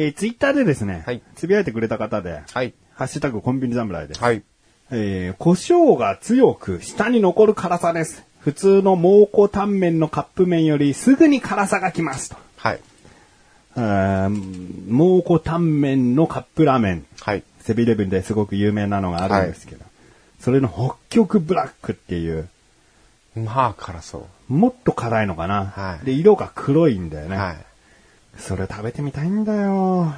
えー、ツイッターでですね、はいつぶやいてくれた方で、はい。ハッシュタグコンビニ侍です。はい。えー、胡椒が強く舌に残る辛さです。普通の蒙古タンメンのカップ麺よりすぐに辛さがきますと。はい。蒙古タンメンのカップラーメン。はい。セブンイレブンですごく有名なのがあるんですけど、それの北極ブラックっていう、まあ、辛そもっと辛いのかな。はいで、色が黒いんだよう。ね。はい。それ食べてみたいんだよ。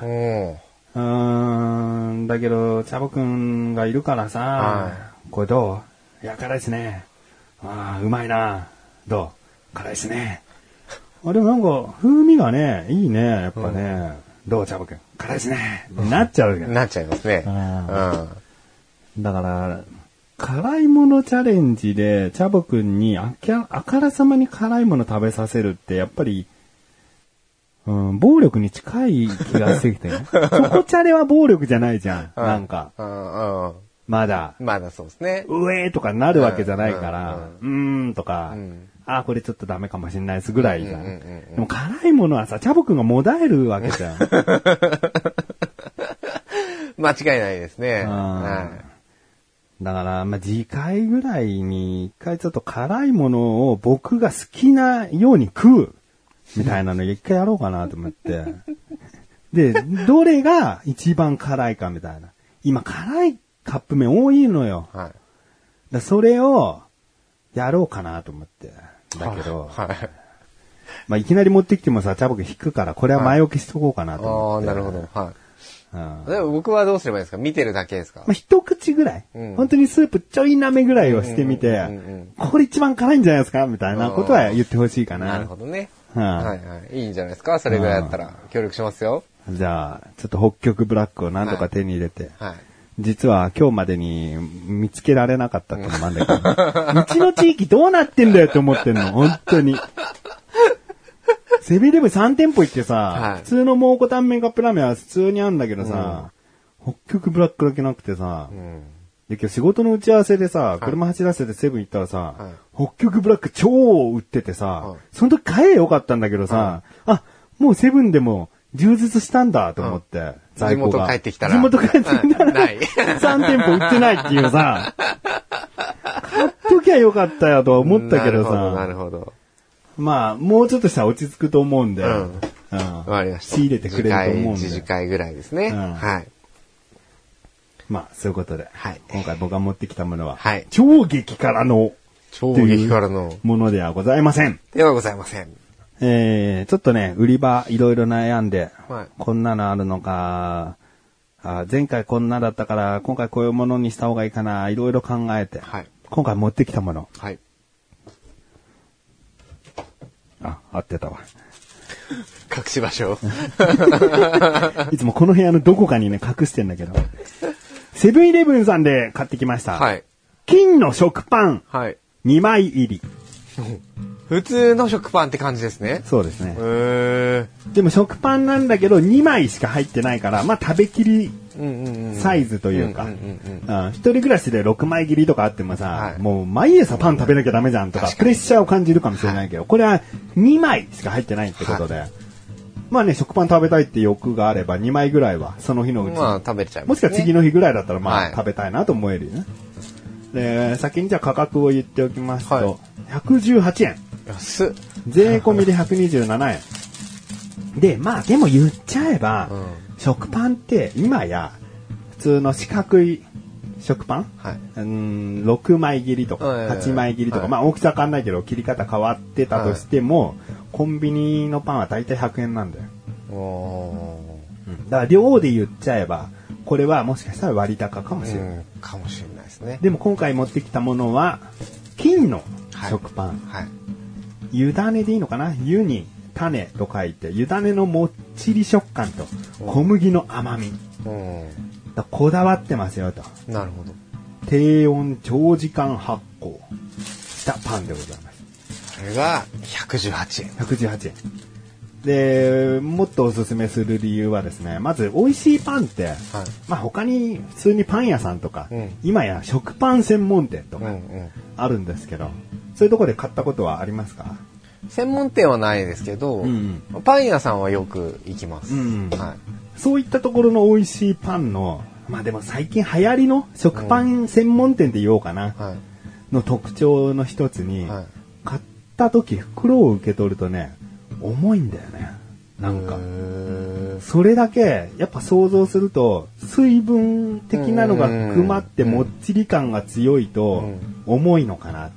うーん、だけど、チャボくんがいるからさ、はこれどう？いや、辛いですね。ああ、うまいな。どう？辛いですね。あ、でもなんか、風味がね、いいね、やっぱね。どうチャボくん？辛いですね。なっちゃうじゃん。なっちゃいますね。ううんん。だから、辛いものチャレンジで、チャボくんにあきゃあからさまに辛いもの食べさせるって、やっぱり、うん、暴力に近い気がしてきてね。チョコチャレは暴力じゃないじゃん。なんか、うん。うん。まだ、まだそうですね。うえーとかなるわけじゃないから、うーんとか、んあーこれちょっとダメかもしれないですぐらいじゃん。うんうんうんうんでも辛いものはさ、チャボくんがもだえるわけじゃん。間違いないですね。だから、まあ、次回ぐらいに一回ちょっと辛いものを僕が好きなように食うみたいなの一回やろうかなと思って。で、どれが一番辛いかみたいな。今辛いカップ麺多いのよ。い。はい。だそれをやろうかなと思って。だけど、はい。まあ、いきなり持ってきてもさ、チャボくん引くから、これは前置きしとこうかなとああ、思って。なるほど。はい。うん。までも僕はどうすればいいですか？見てるだけですか？あ、一口ぐらい、うん本当にスープちょいなめぐらいをしてみて、これ一番辛いんじゃないですか？みたいなことは言ってほしいかな。なるほどね。うんはいはい。いいんじゃないですか？それぐらいだったら協力しますよ。じゃあ、ちょっと北極ブラックを何とか手に入れて、はい。実は今日までに見つけられなかったってのもあるんだけど、うちの地域どうなってんだよって思ってんの、本当に。セブンイレブン3店舗行ってさ、はい普通の蒙古タンメンカップラーメンは普通にあるんだけどさ、北極ブラックだけなくてさ、うん。で、今日仕事の打ち合わせでさ、車走らせてセブン行ったらさ、はい。北極ブラック超売っててさ、はい。その時買えよかったんだけどさ、あ、もうセブンでも充実したんだと思って、在庫が。地元帰ってきたら。地元帰ってきたら、うんない。3店舗売ってないっていうさ、買っときゃよかったよとは思ったけどさ、なるほど。まあ、もうちょっとしたら落ち着くと思うんで、うん。うん。わかりました。仕入れてくれると思うんで。次回、次回ぐらいですね。うん。はい。まあ、そういうことで、はい今回僕が持ってきたものは、はい超激辛の超激辛のものではございません。ではございません。えー、ちょっとね、売り場いろいろ悩んで、はいこんなのあるのか、あ前回こんなだったから、今回こういうものにした方がいいかな、いろいろ考えて、はい今回持ってきたもの。はい。あ、合ってたわ。隠し場所。いつもこの部屋のどこかにね、隠してんだけど。セブンイレブンさんで買ってきました。はい。金の食パンはい。2枚入り。普通の食パンって感じですね。そうですね。へでも食パンなんだけど2枚しか入ってないから、まあ食べきり。サイズというか、一人暮らしで6枚切りとかあってもさ、はいもう毎朝パン食べなきゃダメじゃんとか、プレッシャーを感じるかもしれないけど、これは2枚しか入ってないってことで、まあね、食パン食べたいって欲があれば2枚ぐらいはその日のうちに、まあ食べれちゃいます、ね。もしくは次の日ぐらいだったらまあ、はい食べたいなと思えるよね。で、先にじゃあ価格を言っておきますと、はい118円。安っ。税込みで127円。で、まあでも言っちゃえば、うん食パンって今や普通の四角い食パン、はい。うん、6枚切りとかはいはいはい8枚切りとか、はいまあ大きさ変わんないけど切り方変わってたとしても、コンビニのパンは大体100円なんだよ。おだから量で言っちゃえば、これはもしかしたら割高かもしーれない。うん。かもしれないですね。でも今回持ってきたものは、金の食パン。はい。湯種でいいのかな？湯に種と書いて、湯種のもっちり食感と小麦の甘み。うん。だこだわってますよと。なるほど。低温長時間発酵したパンでございます。それが118円。118円。で、もっとおすすめする理由はですね、まず美味しいパンって、はい。まあ他に普通にパン屋さんとか、うん今や食パン専門店とかうんうん。あるんですけど、そういうところで買ったことはありますか？専門店はないですけど、うんパン屋さんはよく行きます。うんはそういったところの美味しいパンの、まあでも最近流行りの食パン専門店って言おうかな、い。はい。の特徴の一つに、はい買った時袋を受け取るとね、重いんだよね。なんか。へそれだけ、やっぱ想像すると、水分的なのが含まってうんもっちり感が強いとうん、重いのかな。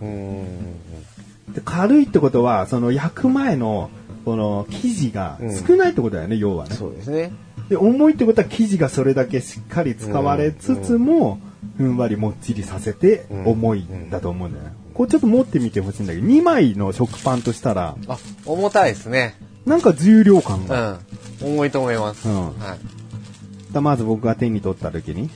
で軽いってことは、その焼く前の、この生地が少ないってことだよね、要はね。そうですね。で、重いってことは生地がそれだけしっかり使われつつも、ふんわりもっちりさせてうん重いんだと思うんだよね。これちょっと持ってみてほしいんだけど、2枚の食パンとしたら、あ、重たいですね。なんか重量感うが。ん。重いと思います。うんはい。だまず僕が手に取った時に、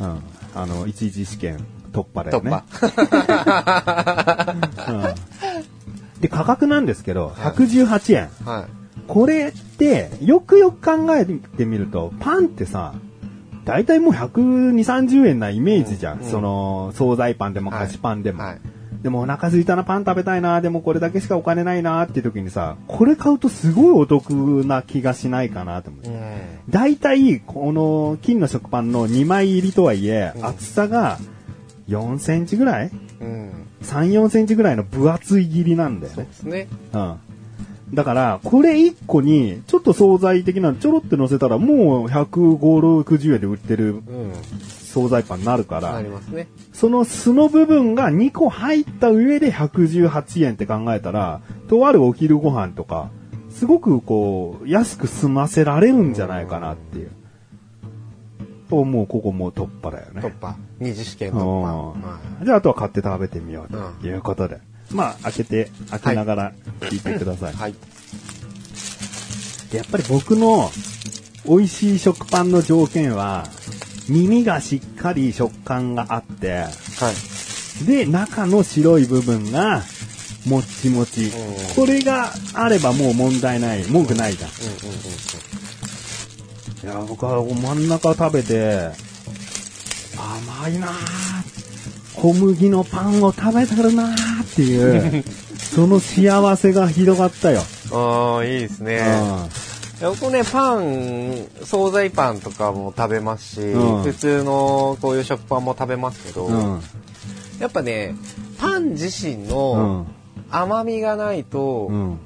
うん、あの、一次試験突破だよ突ね。破。うん、で、価格なんですけど、118円。はい。これって、よくよく考えてみると、パンってさ、大体もう120、30円なイメージじゃん。うんその、惣菜パンでもはい菓子パンでも。はい。でもお腹空いたな、パン食べたいな、でもこれだけしかお金ないなっていう時にさ、これ買うとすごいお得な気がしないかなと思って。うん。大体、この金の食パンの2枚入りとはいえ、うん厚さが4センチぐらい？うん。?3、4センチぐらいの分厚い切りなんだよね。そうですね。うん。だから、これ1個に、ちょっと惣菜的なのちょろって乗せたら、もう150、60円で売ってるうん。惣菜パンになるから、ね。その素の部分が2個入った上で118円って考えたら、とあるお昼ご飯とか、すごくこう、安く済ませられるんじゃないかなっていう。ともうここもう突破だよね。突破。二次試験突破。じゃああとは買って食べてみようということで。まあ、開けて、開けながら聞いてください。い。はい。でやっぱり僕の美味しい食パンの条件は、耳がしっかり食感があって、はい。で、中の白い部分が、もっちもちうん。これがあればもう問題ない。文句ないじゃん。うんうんうんいや、僕は真ん中食べて、甘いなぁ小麦のパンを食べてるなぁっていう、その幸せが広がったよ。ああ、いいですね。いや僕ね、パン、惣菜パンとかも食べますし、うん普通のこういう食パンも食べますけど、うん。やっぱね、パン自身うのん。甘みがないと、うん。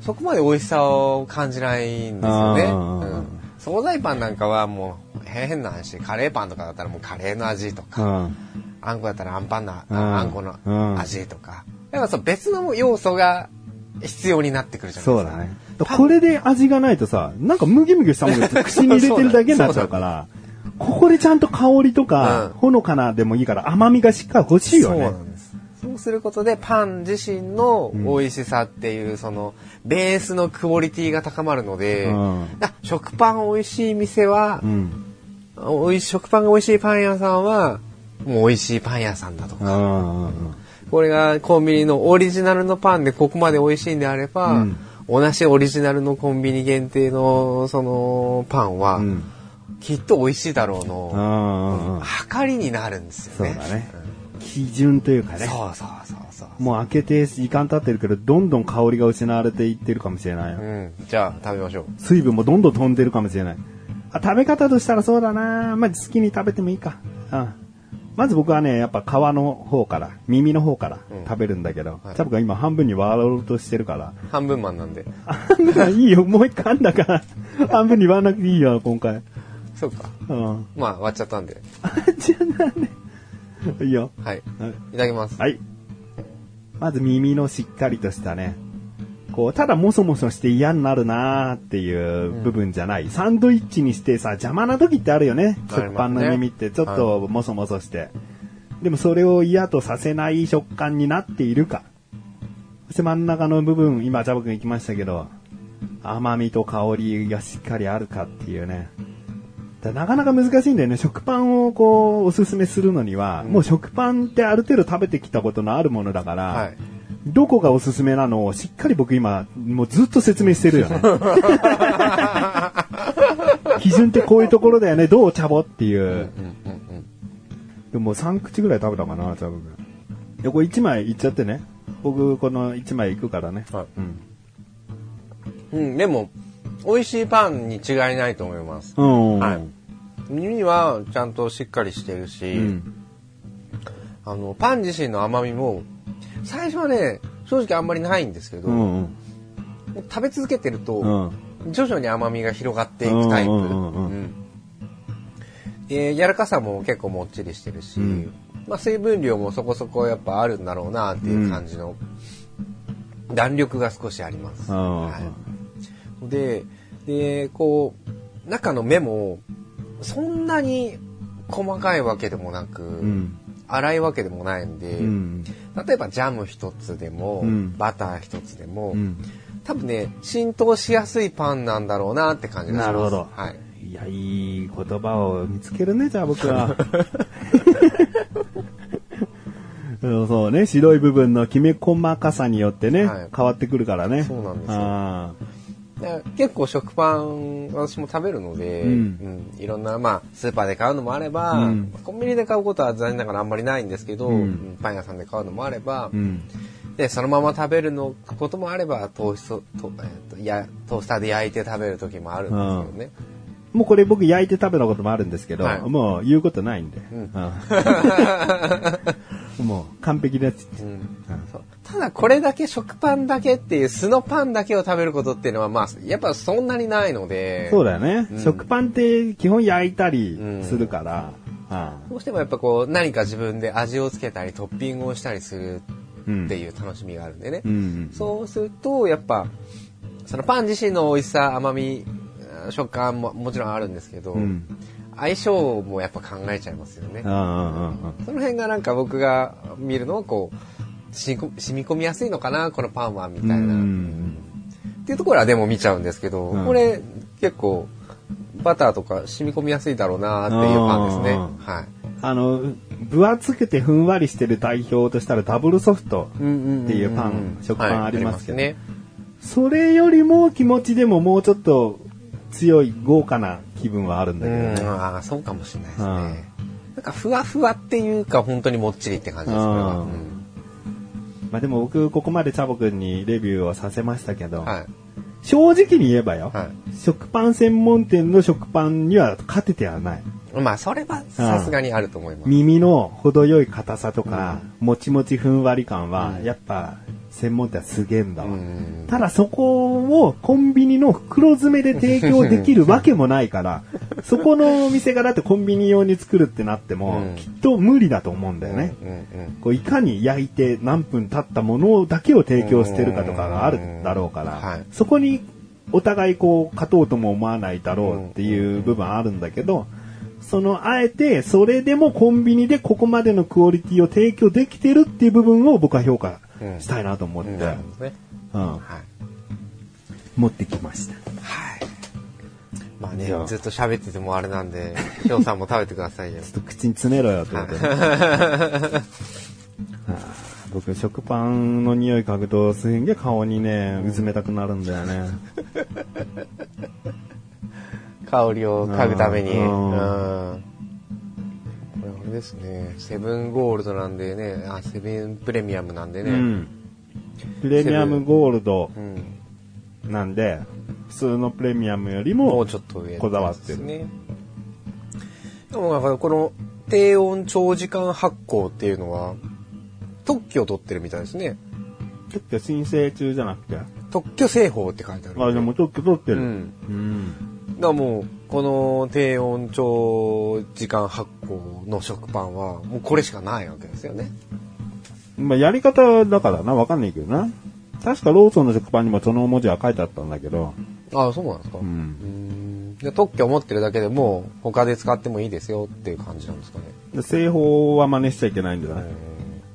そこまで美味しさを感じないんですよね。うんうん惣菜パンなんかはもう変な話、カレーパンとかだったらもうカレーの味とうか、ん。あんこだったらあんパンの、あうんこのうん味とか、やっぱそう別の要素が必要になってくるじゃないですか。そうだね。これで味がないとさ、なんかムギムギしたものが口に入れてるだけになっちゃうから、ここでちゃんと香りとか、うんほのかなでもいいから甘みがしっかり欲しいよねそうな。んです。そうすることでパン自身の美味しさっていう、そのベースのクオリティが高まるので、うんあ食パン美味しい店はう、ん。食パンが美味しいパン屋さんは、もう美味しいパン屋さんだとうか、ん。うんこれがコンビニのオリジナルのパンでここまで美味しいんであれば、うん同じオリジナルのコンビニ限定のそのパンは、うん。きっと美味しいだろううの、ん。うん。測りになるんですよね。そうだね。基準というかね。そうそうそうそう。もう開けて時間経ってるけど、どんどん香りが失われていってるかもしれないよ。うん。じゃあ、食べましょう。水分もどんどん飛んでるかもしれない。あ食べ方としたらそうだなまあ、好きに食べてもいいか。うん。まず僕はね、やっぱ皮の方から、耳の方からうん食べるんだけど、はいチャブが今半分に割ろうとしてるから、半分マンなんで。半分はいいよ、もう一回あんだから、半分に割らなくていいよ、今回。そうか。うん。まあ、割っちゃったんで。じゃあなんで。いいよ。はい。はいいただきます。はい。まず耳のしっかりとしたね、こう、ただもそもそして嫌になるなーっていう部分じゃない。サンドイッチにしてさ、邪魔な時ってあるよね。食パンの耳ってちょっともそもそして。でもそれを嫌とさせない食感になっているか。そして真ん中の部分、今、ジャブ君行きましたけど、甘みと香りがしっかりあるかっていうね。だなかなか難しいんだよね。食パンをこう、おすすめするのには、もう食パンってある程度食べてきたことのあるものだから、はい。どこがおすすめなのをしっかり僕今、もうずっと説明してるよね。基準ってこういうところだよね。どうチャボっていう。うんうんうん。でも3口ぐらい食べたかな、チャボ君。で、これ1枚いっちゃってね。僕、この1枚いくからね。はいうん。うん、でも、美味しいパンに違いないと思います。うん。はい耳はちゃんとしっかりしてるし、うん。あの、パン自身の甘みも、最初はね、正直あんまりないんですけど、うん。もう食べ続けてると、うん。徐々に甘みが広がっていくタイプ。で柔らかさも結構もっちりしてるし、うんまあ、水分量もそこそこやっぱあるんだろうなっていう感じの、弾力が少しあります。うんはい、で、で、こう、中の目も、そんなに細かいわけでもなく、うん。粗いわけでもないんで、うん。例えばジャム一つでも、うんバター一つでも、うん。多分ね、浸透しやすいパンなんだろうなって感じがします。なるほどはい。いや、いい言葉を見つけるね、じゃあ僕は。そうね、白い部分のきめ細かさによってね、はい変わってくるからね。そうなんですよ結構食パン私も食べるので、うん。うん。いろんな、まあ、スーパーで買うのもあれば、うん。コンビニで買うことは残念ながらあんまりないんですけど、うん。うん。パン屋さんで買うのもあれば、ーうん。でそのまま食べるのこともあればトーストと、えっとやトースターで焼いて食べる時もあるんですけどね。もうこれ僕焼いて食べたこともあるんですけど、はい。もう言うことないんで。ん。うん。もう完璧です。うん。そうただこれだけ食パンだけっていう素のパンだけを食べることっていうのはまあやっぱそんなにないのでそうだよね、うん食パンって基本焼いたりするから。あどうしてもやっぱこう何か自分で味をつけたりトッピングをしたりするうんっていう楽しみがあるんでね、うん。そうするとやっぱそのパン自身の美味しさ甘み食感ももちろんあるんですけど、うん。相性もやっぱ考えちゃいますよね、うんうんうんうんその辺がなんか僕が見るのはこう染み込染みやすいのかなこのパンはみたいな、うんっていうところはでも見ちゃうんですけど、うん。これ結構バターとか染み込みやすいだろうなっていうパンですね。うんはい。あの、分厚くてふんわりしてる代表としたらダブルソフト。っていうパン食パンありますけど。ね。それよりも気持ちでももうちょっと強い豪華な気分はあるんだうん、けどね。ああ、そうかもしれないですうん。ね。なんかふわふわっていうか本当にもっちりって感じですこれは。うんまあでも僕ここまでチャボくんにレビューをさせましたけど、うんはい。正直に言えばよ、は食パン専門店の食パンには勝ててはない。い。まあ、それはさすがにあると思います。耳の程よい硬さとか、もちもちふんわり感は、うんやっぱ専門店はすげえんだわ。うんただそこをコンビニの袋詰めで提供できるわけもないから、そこのお店がだってコンビニ用に作るってなっても、うんきっと無理だと思うんだよね。うんうんこういかに焼いて何分経ったものだけを提供してるかとかがあるだろうから、はいそこにお互いこう勝とうとも思わないだろうっていう部分あるんだけど、そのあえてそれでもコンビニでここまでのクオリティを提供できてるっていう部分を僕は評価したいなと思って、うん。うんはい。持ってきました。はい。まあねずっと喋っててもあれなんで、翔さんも食べてくださいよ。ちょっと口に詰めろよってことで。は あ僕、食パンの匂い嗅ぐと、すんげえ顔にね、うずめたくなるんだよね。香りを嗅ぐために。ううんん。これあれですね。セブンゴールドなんでね、あ、セブンプレミアムなんでね。うん。プレミアムゴールドうん。なんで、普通のプレミアムよりももうちょっと上こだわってる。でもなんかこの低温長時間発酵っていうのは特許を取ってるみたいですね。ちょっと申請中じゃなくて。特許製法って書いてあるんで。あ、でも特許取ってる。うん。うん。だからもうこの低温長時間発酵の食パンはもうこれしかないわけですよね。まあ、やり方だからな、わかんないけどな。確かローソンの食パンにもその文字は書いてあったんだけど。ああ、そうなんですか。う。うんん。で特許を持ってるだけでも他で使ってもいいですよっていう感じなんですかね。で製法は真似しちゃいけないんじゃない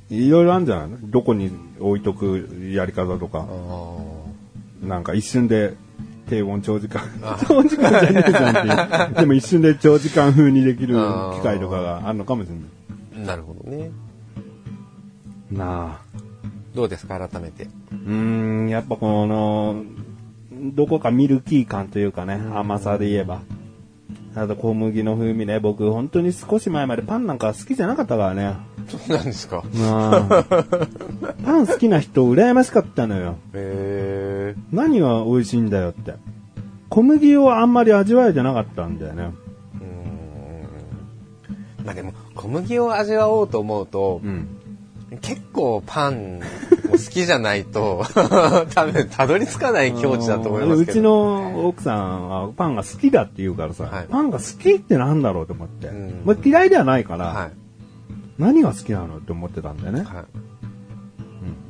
いろいろあるんじゃない？のどこに置いとくやり方とかあ。あ。なんか一瞬で低温長時間。長時間じゃねえじゃんっていう。でも一瞬で長時間風にできる機械とかがあるのかもしれない。なるほどね。なあ。どうですか、改めて？うーん、やっぱこの、どこかミルキー感というかね、甘さで言えば。あと小麦の風味ね、僕本当に少し前までパンなんか好きじゃなかったからね。そうなんですか。パン好きな人羨ましかったのよ。へえ。何が美味しいんだよって。小麦をあんまり味わえてなかったんだよね。うーん。まあでも、小麦を味わおうと思うと、うん。結構パンも好きじゃないと、多分たどり着かない境地だと思いますけど。うちの奥さんはパンが好きだって言うからさ、はいパンが好きってなんだろうと思って。うんまあ、嫌いではないから、はい。何が好きなのって思ってたんだよね。はい。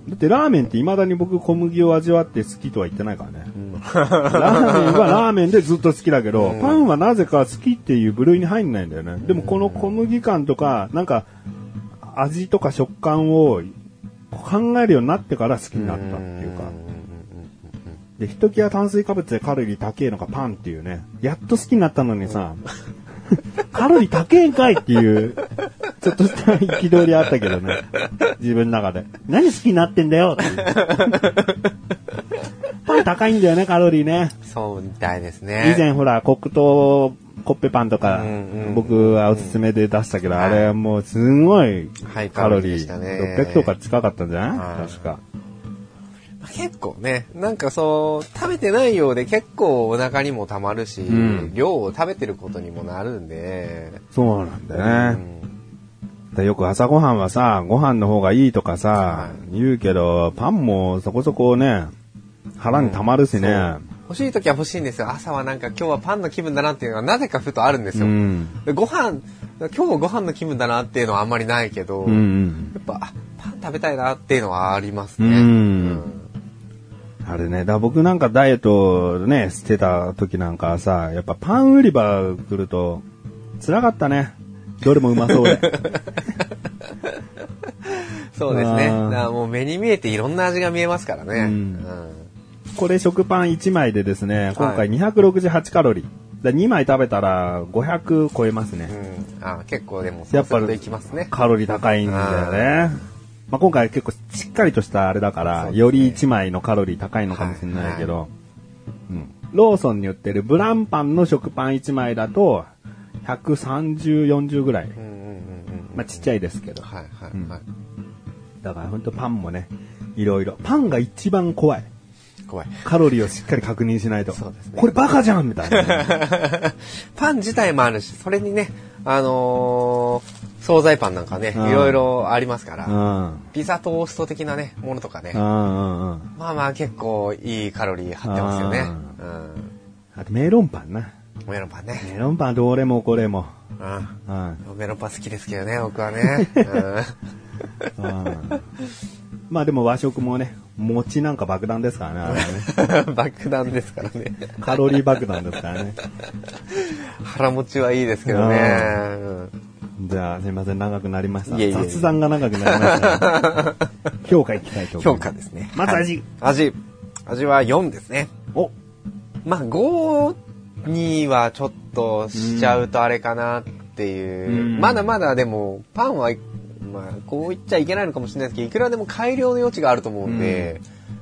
だってラーメンって未だに僕小麦を味わって好きとは言ってないからね。うんラーメンは ラーメンでずっと好きだけど、うんパンはなぜか好きっていう部類に入んないんだよね。でもこの小麦感とか、なんか味とか食感を考えるようになってから好きになったっていうか。で、ひときわ炭水化物でカロリー高えのがパンっていうね。やっと好きになったのにさ、カロリー高えんかいっていう、ちょっとした憤りあったけどね。自分の中で。何好きになってんだよっていう。パン高いんだよね、カロリーね。そうみたいですね。以前ほら、黒糖コッペパンとかうんうんうん、僕はおすすめで出したけど、はい。あれもうすんごいカロリーカロリー。でしたね600とか近かったんじゃない？はい。確か。結構ね、なんかそう、食べてないようで結構お腹にもたまるし、うん。量を食べてることにもなるんで、そうなんだね。ん。でよく朝ごはんはさ、ご飯の方がいいとかさは、言うけど、パンもそこそこね、腹に溜まるしね。欲しい時は欲しいんですよ。朝はなんか今日はパンの気分だなっていうのがなぜかふとあるんですよ。うん。でご飯、今日もご飯の気分だなっていうのはあんまりないけど、うんうん。やっぱあパン食べたいなっていうのはありますうね。んあれね、だ僕なんかダイエットね、してた時なんかはさ、やっぱパン売り場来ると、辛かったね。どれもうまそうで。そうですね。だもう目に見えていろんな味が見えますからね。うんうんこれ食パン1枚でですね、今回268カロリー。だ2枚食べたら500超えますね。うんあ結構でもやっぱするといきますね。カロリー高いんだよね。まあ、今回結構しっかりとしたあれだから、ねより1枚のカロリー高いのかもしれないけど、うん、ローソンに売ってるブランパンの食パン1枚だと、130、40ぐらい。うんうんうんうんまあ、ちっちゃいですけど。はいはいうんはい。だから本当パンもね、いろいろ。パンが一番怖い。怖い。カロリーをしっかり確認しないと。そうですねこれバカじゃんみたいな。パン自体もあるし、それにね、あのー惣菜パンなんかね、いうんろいろありますかうら、ん。ピザトースト的なね、ものとかねう、んうんうん。まあまあ結構いいカロリー張ってますよね。あとメロンパンな。うん。メロンパンね。メロンパンどれもこれも。ううん。ん。メロンパン好きですけどね、僕はね。うんうんまあでも和食もね、餅なんか爆弾ですからね、あれはね。爆弾ですからね。カロリー爆弾ですからね。腹持ちはいいですけどね。うんじゃあ、すいません、長くなりました。いえいえ雑談が長くなりました、ね。評価いきたいと思い評ます。価ですね。まず味。はい味。味は4ですね。お、まあ5にはちょっとしちゃうとあれかなっていう。うんまだまだでも、パンは、まあ、こう言っちゃいけないのかもしれないですけど、いくらでも改良の余地があると思うんで、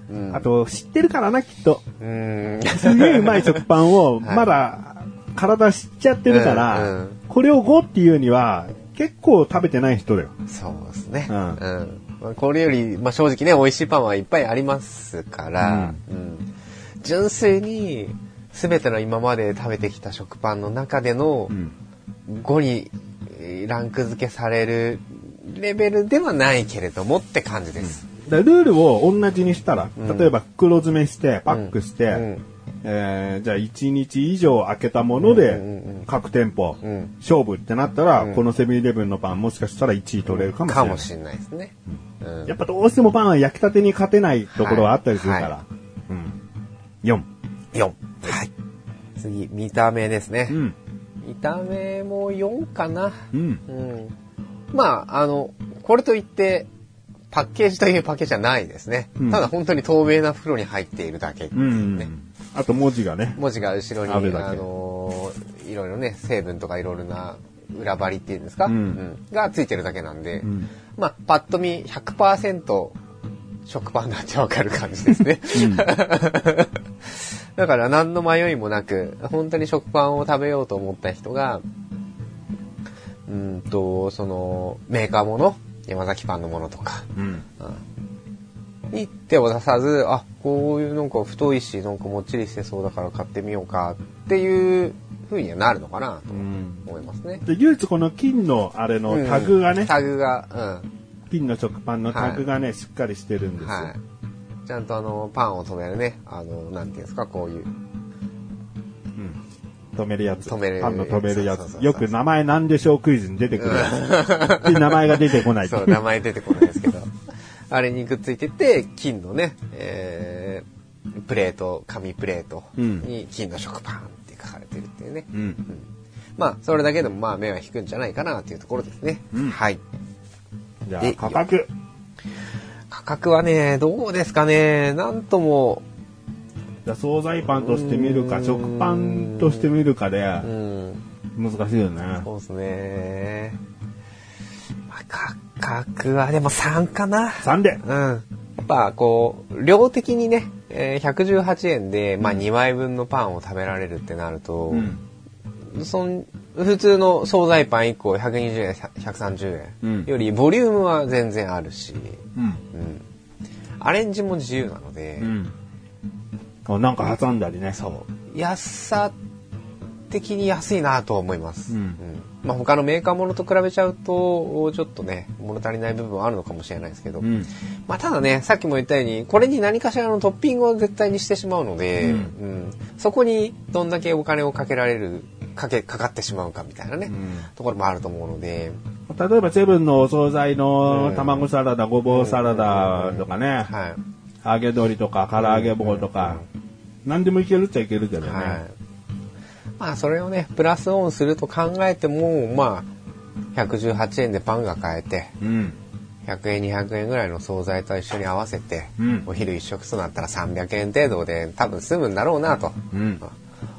うんあ、と、知ってるからな、きっと。うん。すげえうまい食パンを、はいまだ、体知っちゃってるから、うんうんこれを5っていうには、結構食べてない人だよ。そうですね。ううんん。まあこれより、まあ正直ね、美味しいパンはいっぱいありますから、うん純粋に、すべての今まで食べてきた食パンの中でのうん。5にえーランク付けされるレベルではないけれどもって感じです。だからルールを同じにしたら、うん例えば袋詰めして、パックして、うんえーじゃあ1日以上開けたもので、うんうんうん各店舗、うん勝負ってなったら、うんこのセブンイレブンのパンもしかしたら1位取れるかもしれない。かもしれないですね。うんやっぱどうしてもパンは焼きたてに勝てないところはあったりするから。はうん。4。4。はい。次、見た目ですね。うん。見た目も4かな。うん。うん。まあ、あの、これといって、パッケージというパッケージじゃないですね。うんただ本当に透明な袋に入っているだけですうん。ね。あと文字がね。文字が後ろに、あのーいろいろね、成分とかいろいろな裏張りっていうんですか、うんがついてるだけなんで、んまあ、パッと見100%食パンだってわかる感じですね。だから何の迷いもなく、本当に食パンを食べようと思った人が、うんと、その、メーカーもの、山崎パンのものとか、うん。に手を出さず、あ、こういうなんか太いし、なんかもっちりしてそうだから買ってみようかっていう風にはなるのかなとうん。思いますね。で、唯一この金のあれのタグがね、うんタグが、金の食パンのタグがね、しっかりしてるんうん。ですよ。はい。ちゃんとあの、パンを止めるね、あの、なんていうんですか、こういう。うん止めるやつ。止めるパンの止めるやつ。そうそうそうそうよく名前なんでしょうクイズに出てくるやつ。で、名前が出てこない。そう、名前出てこないですけど。あれにくっついてて、金のね、えー、プレート、紙プレートに金の食パンって書かれてるっていうね。うん。まあ、それだけでもまあ目は引くんじゃないかなっていうところですね。うんはい。じゃあで、価格。価格はね、どうですかね、なんとも、じゃあ惣菜パンとして見るか、うん食パンとして見るかでうん、難しいよね。そうですね。まあ、価格はでも3かな。3で。うん。やっぱこう、量的にね、えー118円で、まあ2枚分のパンを食べられるってなると、うん。そん普通の惣菜パン1個120円、130うん円よりボリュームは全然あるし、うん。うん。アレンジも自由なので、うん。あなんか挟んだりね。そう。安さ的に安いなとは思います。うん。まあ他のメーカーものと比べちゃうと、ちょっとね、物足りない部分はあるのかもしれないですけど、うん。まあただね、さっきも言ったように、これに何かしらのトッピングを絶対にしてしまうので、うん。うん。そこにどんだけお金をかけられる、かけ、かかってしまうかみたいなね、うん。ところもあると思うので、例えばセブンのお惣菜の卵サラダ、ごぼうサラダとかね、はい。揚げ鶏とか唐揚げ棒とか、何でもいけるっちゃいけるけどね。はい。まあそれをね、プラスオンすると考えても、まあ、118円でパンが買えて、うん。100円200円ぐらいの惣菜と一緒に合わせて、うんお昼一食となったら300円程度で多分済むんだろうなとうん。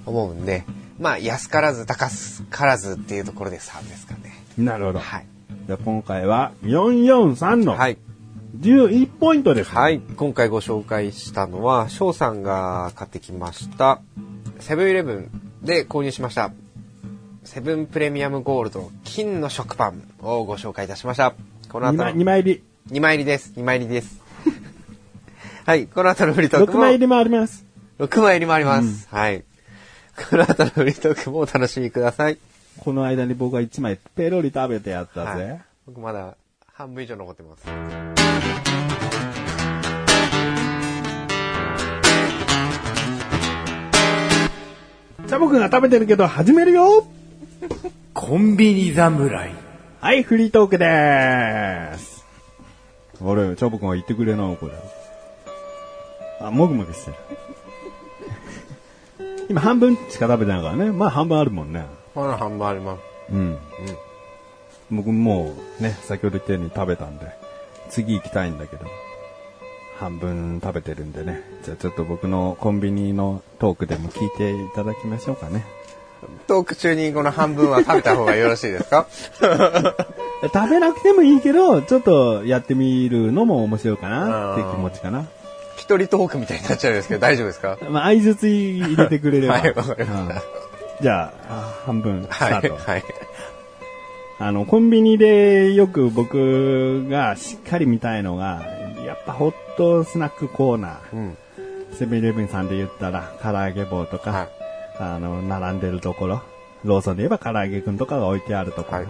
思うんで、まあ安からず高からずっていうところで3ですかね。なるほど。はい。じゃあ今回は443のはい。11ポイントです。はい。今回ご紹介したのは、翔さんが買ってきました、セブンイレブンで購入しました、セブンプレミアムゴールド金の食パンをご紹介いたしました。この2後枚の2枚入り。2枚入りです。2枚入りです。はい。この後のフリートーク6も。枚入りもあります。6枚入りもあります。はい。この後のフリートークもお楽しみください。この間に僕は1枚ペロリ食べてやったぜ。はい、僕まだ半分以上残ってます。チャボくんが食べてるけど始めるよコンビニ侍。はい、フリートークでーす。あれ、チャボくんは言ってくれな、これ。あ、もぐもぐしてる。今半分しか食べてないからね。まあ半分あるもんね。まだ半分あります。うん。僕もうね、先ほど言ったように食べたんで、次行きたいんだけど、半分食べてるんでね。じゃあちょっと僕のコンビニのトークでも聞いていただきましょうかね。トーク中にこの半分は食べた方がよろしいですか？食べなくてもいいけど、ちょっとやってみるのも面白いかなって気持ちかな。一人トークみたいになっちゃうんですけど大丈夫ですか？まあ、相づち入れてくれれば。はいわかりましたうんじゃあ、半分スタはい。ート。はい。あの、コンビニでよく僕がしっかり見たいのが、やっぱホットスナックコーナうん。ー。セブンイレブンさんで言ったら、唐揚げ棒とか、はい。あの、並んでるところ。ローソンで言えば唐揚げくんとかが置いてあるところ。はい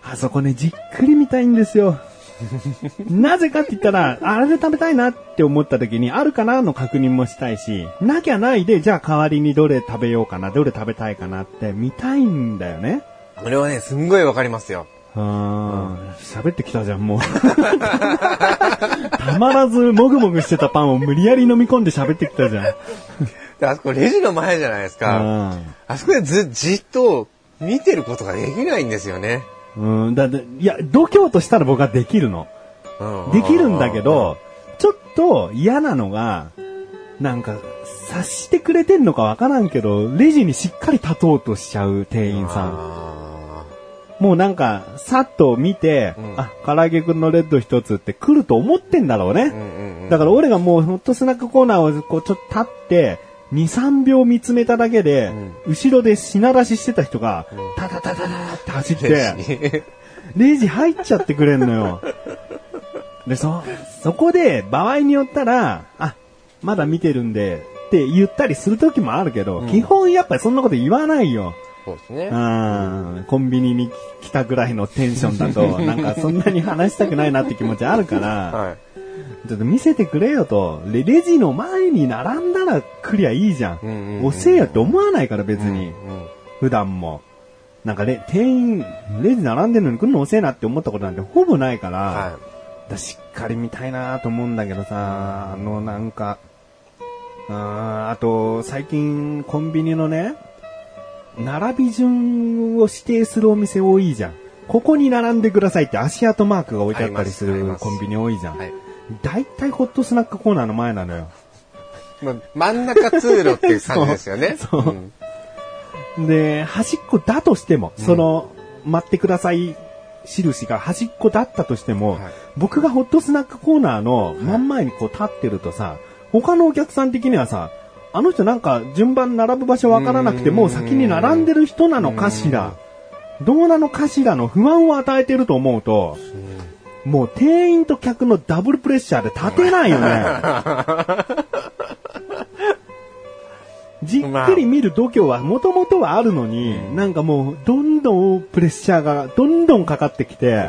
あそこね、じっくり見たいんですよ。なぜかって言ったら、あれで食べたいなって思った時に、あるかなの確認もしたいし、なきゃないで、じゃあ代わりにどれ食べようかな、どれ食べたいかなって見たいんだよね。これはね、すんごいわかりますよ。あー喋ってきたじゃん、もう。たまらず、もぐもぐしてたパンを無理やり飲み込んで喋ってきたじゃん。であそこレジの前じゃないですか。あそこでず、じっと見てることができないんですよね。うん。うん、だって、いや、度胸としたら僕はできるの。うんできるんだけ、ど、ちょっと嫌なのが、なんか、察してくれてんのかわからんけど、レジにしっかり立とうとしちゃう店員さん。あもうなんか、さっと見て、うんあ、唐揚げくんのレッド一つって来ると思ってんだろうね。ーうんうんうん。だから俺がもうホットスナックコーナーをこうちょっと立って、2、3秒見つめただけで、後ろで品出ししてた人が、タタタタタって走って、レレジ入っちゃってくれんのよ。で、そ、そこで場合によったら、あ、まだ見てるんで、って言ったりする時もあるけど、基本やっぱりそんなこと言わないよ。そうですね。うん、コンビニに来たぐらいのテンションだと、なんかそんなに話したくないなって気持ちあるから、はい。ちょっと見せてくれよと。レレジの前に並んだら来りゃいいじゃん。うんうんうん遅えよって思わないから別に。うん普段も。なんかね、店員、レジ並んでるのに来るの遅えなって思ったことなんてほぼないから、はだしっかり見たいなと思うんだけどさ、あのなんか、あーあと、最近コンビニのね、並び順を指定するお店多いじゃん。ここに並んでくださいって足跡マークが置いてあったりするコンビニ多いじゃん。い。はい。大体ホットスナックコーナーの前なのよ。まあ、真ん中通路っていう感じですよね。そうそうんで、端っこだとしても、その、待ってください印が端っこだったとしても、はい僕がホットスナックコーナーの真ん前にこう立ってるとさ、他のお客さん的にはさ、あの人なんか順番並ぶ場所わからなくてうん。もう先に並んでる人なのかしら、どうなのかしらの不安を与えてると思うと、もう店員と客のダブルプレッシャーで立てないよね。じっくり見る度胸はもともとはあるのに、なんかもうどんどんプレッシャーがどんどんかかってきて、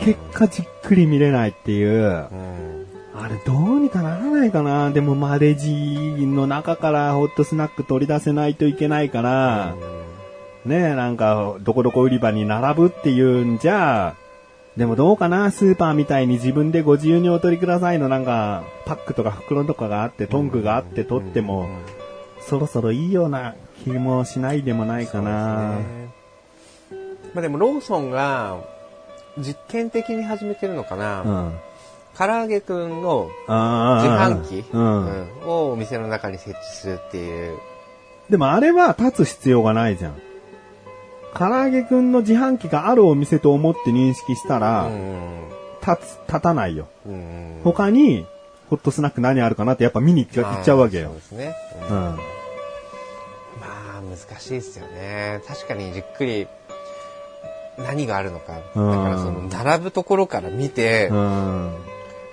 結果じっくり見れないっていう、あれどうにかならないかな。でもまあレジの中からホットスナック取り出せないといけないから、ねえ、なんか、どこどこ売り場に並ぶっていうんじゃ、でもどうかな。スーパーみたいに自分でご自由にお取りくださいの。なんか、パックとか袋とかがあって、トングがあって取っても、そろそろいいような気もしないでもないかな。まあでもローソンが実験的に始めてるのかな、うん。唐揚げくんのあ自販機、をお店の中に設置するっていう。でもあれは立つ必要がないじゃん。唐揚げくんの自販機があるお店と思って認識したら、うん立つ、立たないよ。うん他に、ホットスナック何あるかなってやっぱ見に行っちゃうわけよそう。ですね。ううんまん。あ難しいですよね。確かにじっくり何があるのか。だうんからその並ぶところから見て、うん。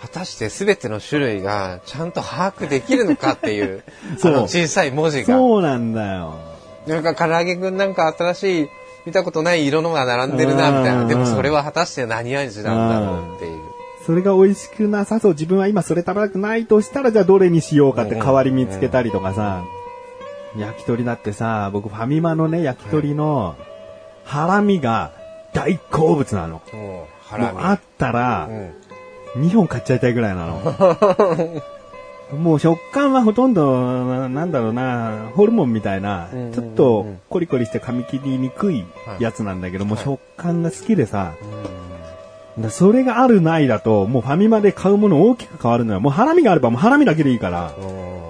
果たして全ての種類がちゃんと把握できるのかっていう、その小さい文字が。そうなんだよ。なんか唐揚げくんなんか新しい見たことない色のが並んでるなみたいな。うんでもそれは果たして何味なんだろうっていう。それが美味しくなさそう。自分は今それ食べたくないとしたら、じゃあどれにしようかって代わり見つけたりとかさ。焼き鳥だってさ、僕ファミマのね、焼き鳥のハラミが大好物なの。もうもハラミ。うあったらう、ん2本買っちゃいたいぐらいなの。もう食感はほとんど、ななんだろうな、ホルモンみたいなちょっとコリコリして噛み切りにくいやつなんだけど、もう食感が好きでさ、だそれがあるないだと、もうファミマで買うもの大きく変わるのよ。もうハラミがあればもうハラミだけでいいから、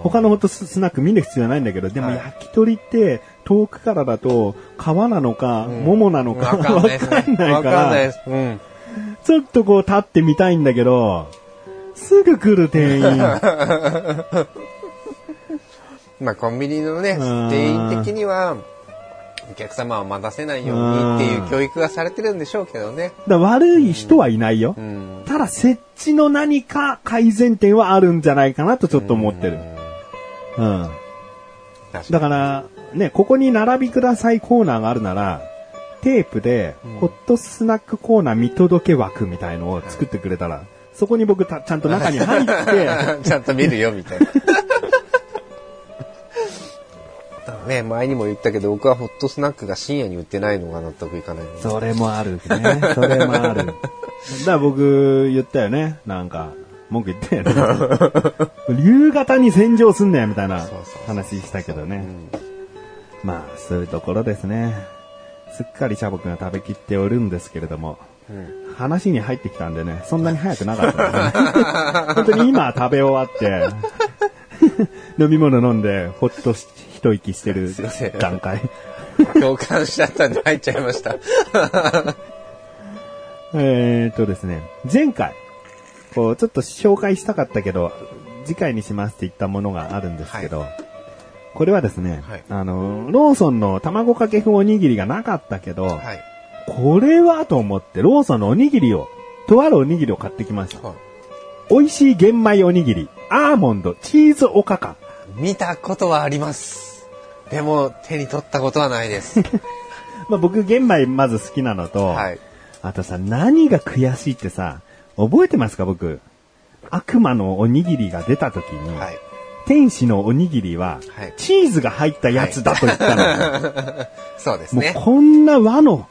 他のホットスナック見る必要はないんだけど、でもはい。焼き鳥って遠くからだと皮なのか、うん。ももなのかわかんないかんないかわかんないでら、す。うん。ちょっとこう立ってみたいんだけど、すぐ来る店員。まあコンビニのね、うん店員的には、お客様を待たせないようにっていう教育がされてるんでしょうけどね。だ悪い人はいないよう。ん。ただ設置の何か改善点はあるんじゃないかなとちょっと思ってる。うん。確かだから、ね、ここに並びくださいコーナーがあるなら、テープで、ホットスナックコーナー見届け枠みたいのを作ってくれたら、そこに僕たちゃんと中に入って、に。ちゃんと見るよ、みたいな。ね、前にも言ったけど、僕はホットスナックが深夜に売ってないのが納得いかない。それもあるね。それもある。だから僕言ったよね。なんか、文句言ったよね。夕方に洗浄すんなよみたいなそうそうそう話したけどね。うんまあ、そういうところですね。すっかりシャボくんが食べきっておるんですけれども、うん話に入ってきたんでね、そんなに早くなかったですね。本当に今食べ終わって、飲み物飲んで、ほっとし一息してる段階。共感しちゃったんで入っちゃいました。えーっとですね、前回、こう、ちょっと紹介したかったけど、次回にしますって言ったものがあるんですけど、これはですね、はいあの、ローソンの卵かけ風おにぎりがなかったけど、はい。これはと思って、ローソンのおにぎりを、とあるおにぎりを買ってきました。はい美味しい玄米おにぎり、アーモンド、チーズおかか。見たことはあります。でも、手に取ったことはないです。まあ、僕、玄米まず好きなのと、はい。あとさ、何が悔しいってさ、覚えてますか僕？悪魔のおにぎりが出た時に、はい。天使のおにぎりは、はいチーズが入ったやつだと言ったの。そうですね。もうこんな和の、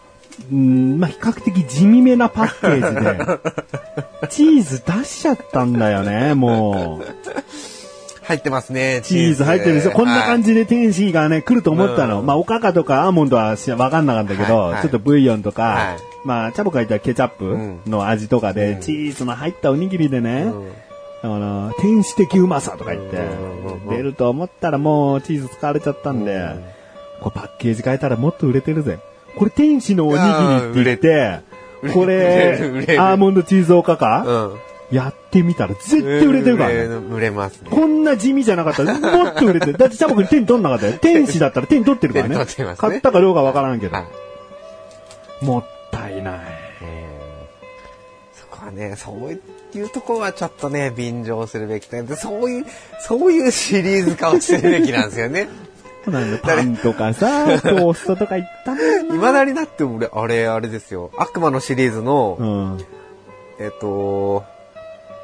うんまあ、比較的地味めなパッケージで、チーズ出しちゃったんだよね、もう。入ってますね。チーズ入ってるんですよ。こんな感じ。じで天使がね、来ると思ったの。うんまあ、おかかとかアーモンドはしわかんなかったけど、はいはいちょっとブイヨンとか、はいまあ、チャボが言ったらケチャップの味とかで、うんチーズの入ったおにぎりでね、うんあの、天使的うまさとか言ってうん、出ると思ったらもうチーズ使われちゃったんで、うんこれパッケージ変えたらもっと売れてるぜ。これ天使のおにぎりって言って、こ売れアーモンドチーズおかか、うん。やってみたら絶対売れてるからね。売れますね。こんな地味じゃなかったら、もっと売れてる。だってチャボくん手に取んなかったよ。天使だったら手に取ってるからね。ね買ったかどうかわからんけど。はい。もったいない。そこはね、そういうとこはちょっとね、便乗するべきだでそういう、そういうシリーズ化をするべきなんですよね。そ うなんだよパンとかさ、トーストとか言ったもんな。未だになって俺、あれ、あれですよ。悪魔のシリーズの、うん。えっと、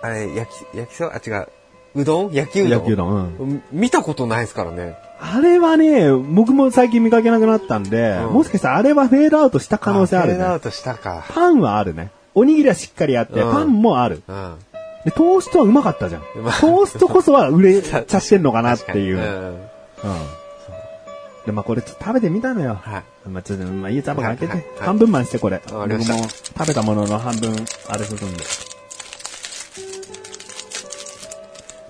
あれ、焼き、焼きそば、あ、違う。うどん？焼きうどん？焼きうどん。うん見たことないですからね。あれはね、僕も最近見かけなくなったんで、うんもしかしたらあれはフェードアウトした可能性あるね。フェードアウトしたか。パンはあるね。おにぎりはしっかりあって、うんパンもある。うん。で、トーストはうまかったじゃん。トーストこそは売れ ちゃってんのかなっていう。うん。うんで、まあこれちょっと食べてみたのよ。はい。まあちょっと、まあいい分開けて。半分マンしてこれ。僕も食べたものの半分、あれするんで。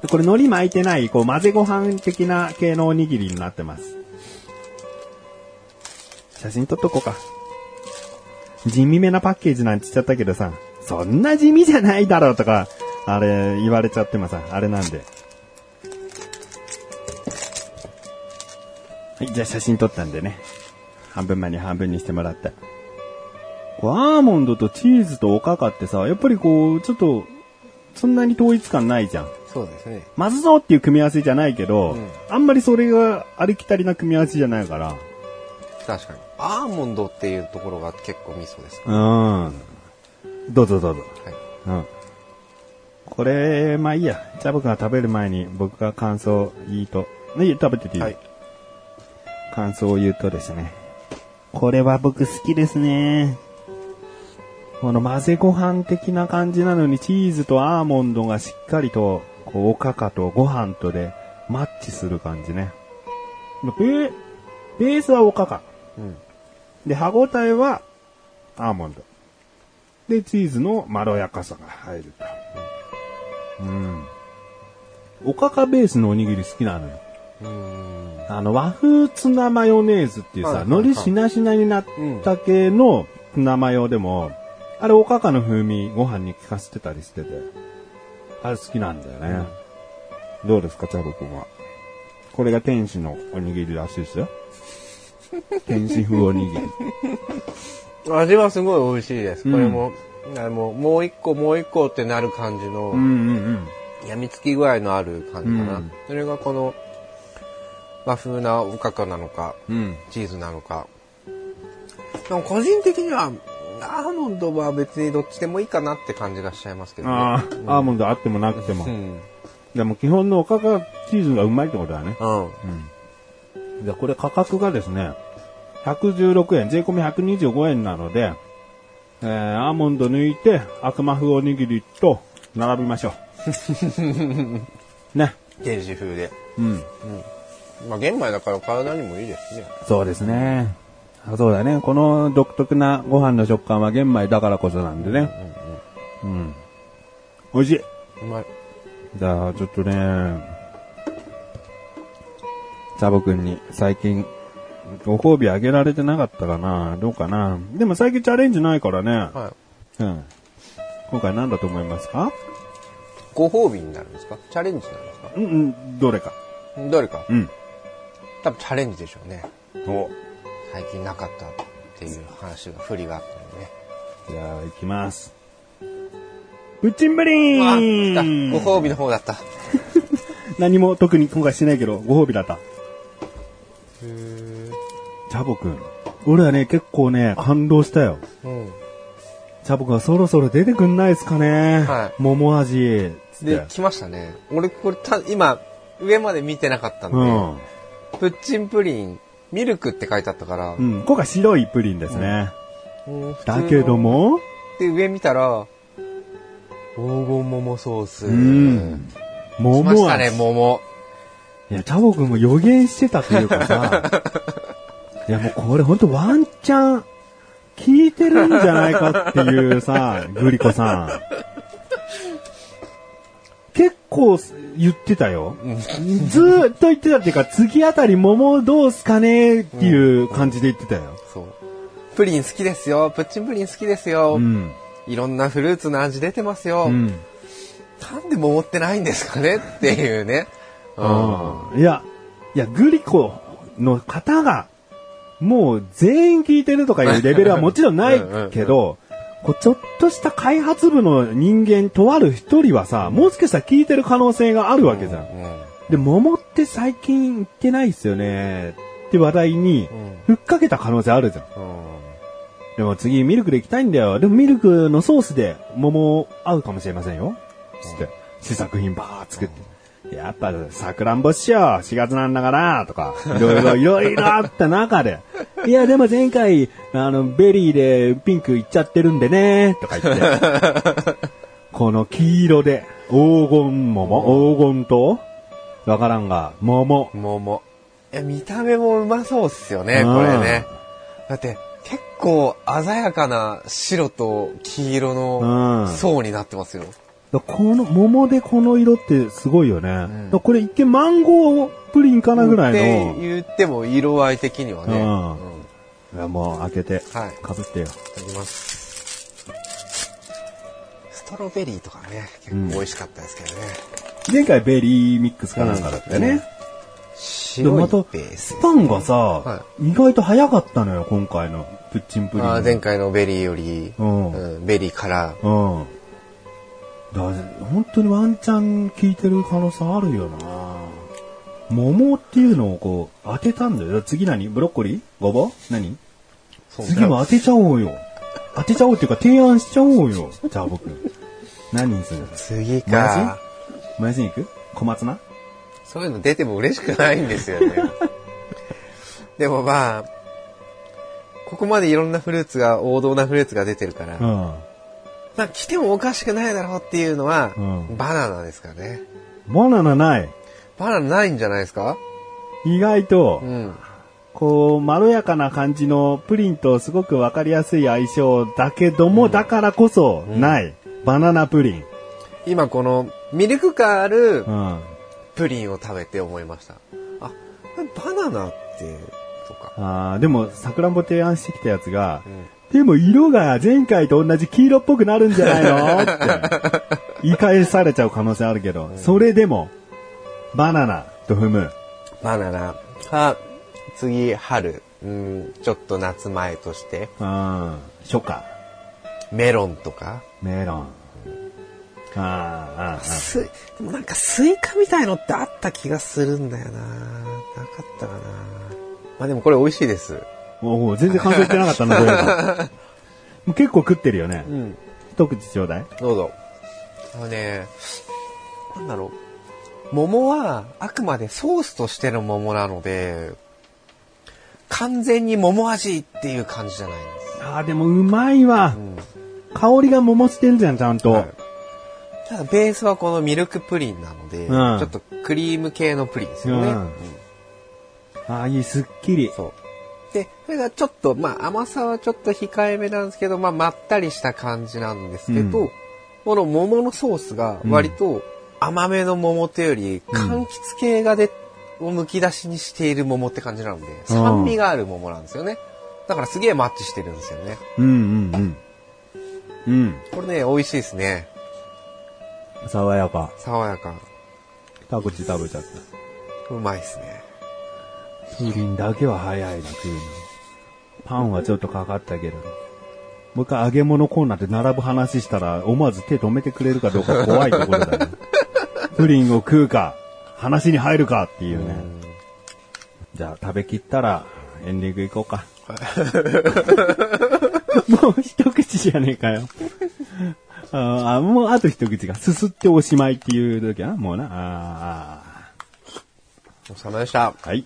でこれ海苔巻いてない、こう混ぜご飯的な系のおにぎりになってます。写真撮っとこうか。地味めなパッケージなんて言っちゃったけどさ、そんな地味じゃないだろうとか、あれ言われちゃってもさ、あれなんで。はい、じゃあ写真撮ったんでね。半分前に半分にしてもらって。こうアーモンドとチーズとおかかってさ、やっぱりこう、ちょっと、そんなに統一感ないじゃん。そうですね。まずそうっていう組み合わせじゃないけど、うんあんまりそれがありきたりな組み合わせじゃないから、確かに。アーモンドっていうところが結構ミソです。うん。どうぞどうぞ。はい。うん。これ、まあいいや。じゃあ僕が食べる前に僕が感想言いと。いい食べてていい、はい。感想を言うとですね。これは僕好きですね。この混ぜご飯的な感じなのにチーズとアーモンドがしっかりと、こう、おかかとご飯とでマッチする感じね。ベーベースはおかか。うん。で、歯ごたえはアーモンド。で、チーズのまろやかさが入ると。うん。おかかベースのおにぎり好きなのよ。うん。あの、和風ツナマヨネーズっていうさ、はいはいはい海苔しなしなになった系のツナマヨでも、あれおかかの風味ご飯に効かせてたりしてて、あれ好きなんだよね。どうですか、チャボくんは。これが天使のおにぎりらしいですよ。天使風おにぎり。味はすごい美味しいです。うんこれも、あもうもう一個もう一個ってなる感じの、うんうんうん。やみつき具合のある感じかな。うんそれがこの、和風なおかかなのか、うん。チーズなのか。でも個人的には、アーモンドは別にどっちでもいいかなって感じがしちゃいますけどね。ああ、アーモンドあってもなくても。うん。でも基本のおかかチーズがうまいってことだね。うん。うん。じゃあこれ価格がですね、116円、税込み125円なので、えー、アーモンド抜いて悪魔風おにぎりと並びましょう。ね。刑事風で。うん。まあ玄米だから体にもいいですね。そうですね。あそうだね。この独特なご飯の食感は玄米だからこそなんでね。うん。美味しい。うまい。じゃあ、ちょっとね、チャボくんに最近、ご褒美あげられてなかったかな？どうかな？でも最近チャレンジないからね。はうん。今回何だと思いますか？い。ご褒美になるんですか？チャレンジになるんですか？うんうん、どれか。どれか？うん。多分チャレンジでしょうね。お。最近なかったっていう話が、振りがあったのでね。じゃあ、行きます。プッチンブリあ、ー来た。ンご褒美の方だった。何も特に今回してないけど、ご褒美だった。チャボくん。俺はね、結構ね、感動したよ。うん。チャボくんはそろそろ出てくんないですかね。はい桃味。で、来ましたね。俺、これた、今、上まで見てなかったんで、うん。プッチンプリン、ミルクって書いてあったから、うん。今回白いプリンですね。うんだけども、で、上見たら、黄金桃ソース。うん。来桃味。ましたね、桃。いや、チャボくんも予言してたというかさ、いやもうこれほんとワンチャン、聞いてるんじゃないかっていうさ、グリコさん。結構言ってたよ。ずーっと言ってたっていうか、次あたり桃どうすかねっていう感じで言ってたよ。そう。プリン好きですよ。プッチンプリン好きですよ。うん。いろんなフルーツの味出てますよ。うん。なんで桃ってないんですかねっていうね。うん。うんいや、いや、グリコの方が、もう全員聞いてるとかいう レベルはもちろんないけど、こうちょっとした開発部の人間とある一人はさ、もしかしたら聞いてる可能性があるわけじゃん。うん。で、桃って最近言ってないっすよね。って話題に、ふっかけた可能性あるじゃん。でも次ミルクで行きたいんだよ。でもミルクのソースで桃合うかもしれませんよ。つって、試作品ばー作って。やっぱ、さくらんぼっしよ !4 月なんだからとか、いろいろ、いろいろあった中で、いや、でも前回、あの、ベリーでピンクいっちゃってるんでねとか言って、この黄色で、黄金桃、黄金と、わからんが、桃。桃。いや、見た目もうまそうっすよね、うんこれね。だって、結構鮮やかな白と黄色うんの層になってますよ。だこの、桃でこの色ってすごいよね。んだこれ一見マンゴープリンかなぐらいっての。言っても色合い的にはね。うんもう開けて、はいかぶってよ。いただきます。ストロベリーとかね、結構美味しかったですけどね。前回ベリーミックスかなんかだったよね。で白いまた、ベースス。パンがさ、は意外と早かったのよ、今回のプッチンプリン。前回のベリーより、うんうんベリーから、うん。だ本当にワンチャン効いてる可能性あるよな桃っていうのをこう、当てたんだよ。次何？ブロッコリー？ごぼう？何？次も当てちゃおうよ。当てちゃおうっていうか提案しちゃおうよ。じゃあ僕。何にする？次もやか。もやし肉小松菜？そういうの出ても嬉しくないんですよね。でもまあ、ここまでいろんなフルーツが、王道なフルーツが出てるから、うん。まあ来てもおかしくないだろうっていうのは、うんバナナですかね。バナナない。バナナないんじゃないですか？意外とう、ん。こう、まろやかな感じのプリンとすごくわかりやすい相性だけども、だからこそ、ない。バナナプリン。今このミルク感あるうん。プリンを食べて思いました。あ、これバナナって、とか。あーでも、さくらんぼ提案してきたやつが、うんでも色が前回と同じ黄色っぽくなるんじゃないの？って言い返されちゃう可能性あるけど、それでも、バナナと踏む。バナナか、次春、うん、ちょっと夏前として、うん。初夏。メロンとか？メロン。あーあー、あでもなんかスイカみたいのってあった気がするんだよななかったかなまあでもこれ美味しいです。ーおう全然感想言ってなかったな、そう結構食ってるよね。うん。一口ちょうだい。どうぞ。あのね、なんだろう。桃はあくまでソースとしての桃なので、完全に桃味っていう感じじゃないんです。ああ、でもうまいわ。うん。香りが桃してるじゃん、ちゃんと。はいただベースはこのミルクプリンなので、んちょっとクリーム系のプリンですよね。うんうんああ、いい、すっきり。そう。で、それがちょっと、まあ甘さはちょっと控えめなんですけど、まあまったりした感じなんですけど、うんこの桃のソースが割と甘めの桃というより、柑橘系がで、をむき出しにしている桃って感じなので、酸味がある桃なんですよね。だからすげえマッチしてるんですよね。うんうんうん。うん。これね、美味しいですね。爽やか。爽やか。二口食べちゃった。うまいですね。プリンだけは早いな、食うの。パンはちょっとかかったけど。もう一回揚げ物コーナーで並ぶ話したら、思わず手止めてくれるかどうか怖いところだよ。プリンを食うか、話に入るかっていうね。じゃあ食べきったら、エンディング行こうか。もう一口じゃねえかよ。あーもうあと一口がすすっておしまいっていう時はもうな。あお疲れ様でした。ーはい。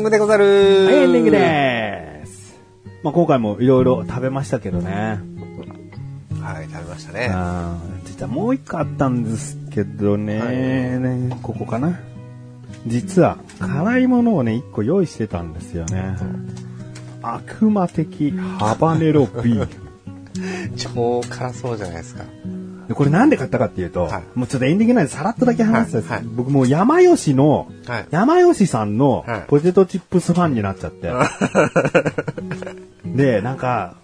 ングでござるはい、エンディングでーす。まあ、今回もいろいろ食べましたけどね。はい、食べましたね。あー実はもう一個あったんですけどね、ねここかな。実は、辛いものをね、一個用意してたんですよね。悪魔的ハバネロビーフ。超辛そうじゃないですか。でこれなんで買ったかっていうと、はいもうちょっとエンディングなんでさらっとだけ話すんです、はいはい僕もう山吉の、はい山吉さんのはいポテトチップスファンになっちゃって。で、なんか、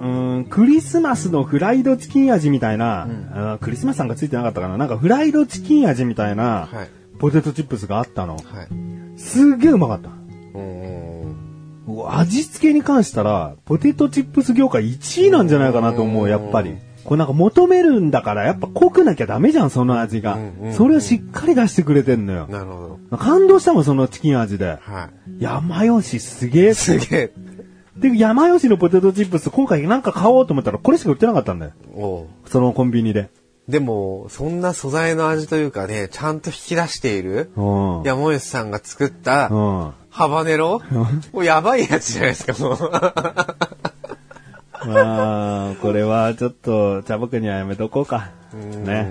うーん、クリスマスのフライドチキン味みたいな、あークリスマスさんがついてなかったかな？なんかフライドチキン味みたいなはい。ポテトチップスがあったの。はい。すっげえうまかった。味付けに関したら、ポテトチップス業界1位なんじゃないかなと思う、やっぱり。これなんか求めるんだから、やっぱ濃くなきゃダメじゃん、その味がうんうんう。んそれをしっかり出してくれてんのよ。なるほど。感動したもん、そのチキン味で。はい。山吉すげえ。すげえ。で、山吉のポテトチップス、今回なんか買おうと思ったら、これしか売ってなかったんだよ。おうそのコンビニで。でも、そんな素材の味というかね、ちゃんと引き出している、うん。山吉さんが作ったう、ん。ハバネロもうやばいやつじゃないですか、もう。まあ、これはちょっと、茶僕にはやめとこうか。ね。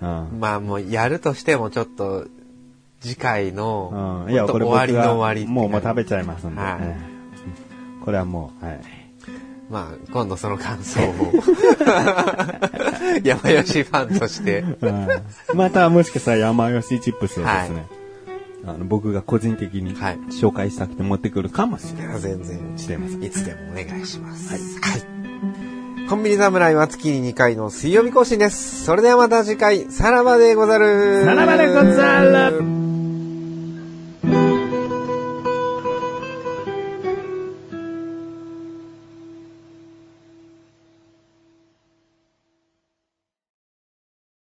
うん。まあもうやるとしてもちょっと、次回の、うん。いや、これ終わりのは終わりもうもう食べちゃいますんで。はいええこれはもう、はい。まあ、今度その感想を。山吉ファンとして。うんまたもしかしたら山吉チップスをですね、あの僕が個人的にはい紹介したくて持ってくるかもしれない。全然してますいつでもお願いします。はい。コンビニ侍は月に2回の水曜日更新です。それではまた次回、さらばでござる。さらばでござる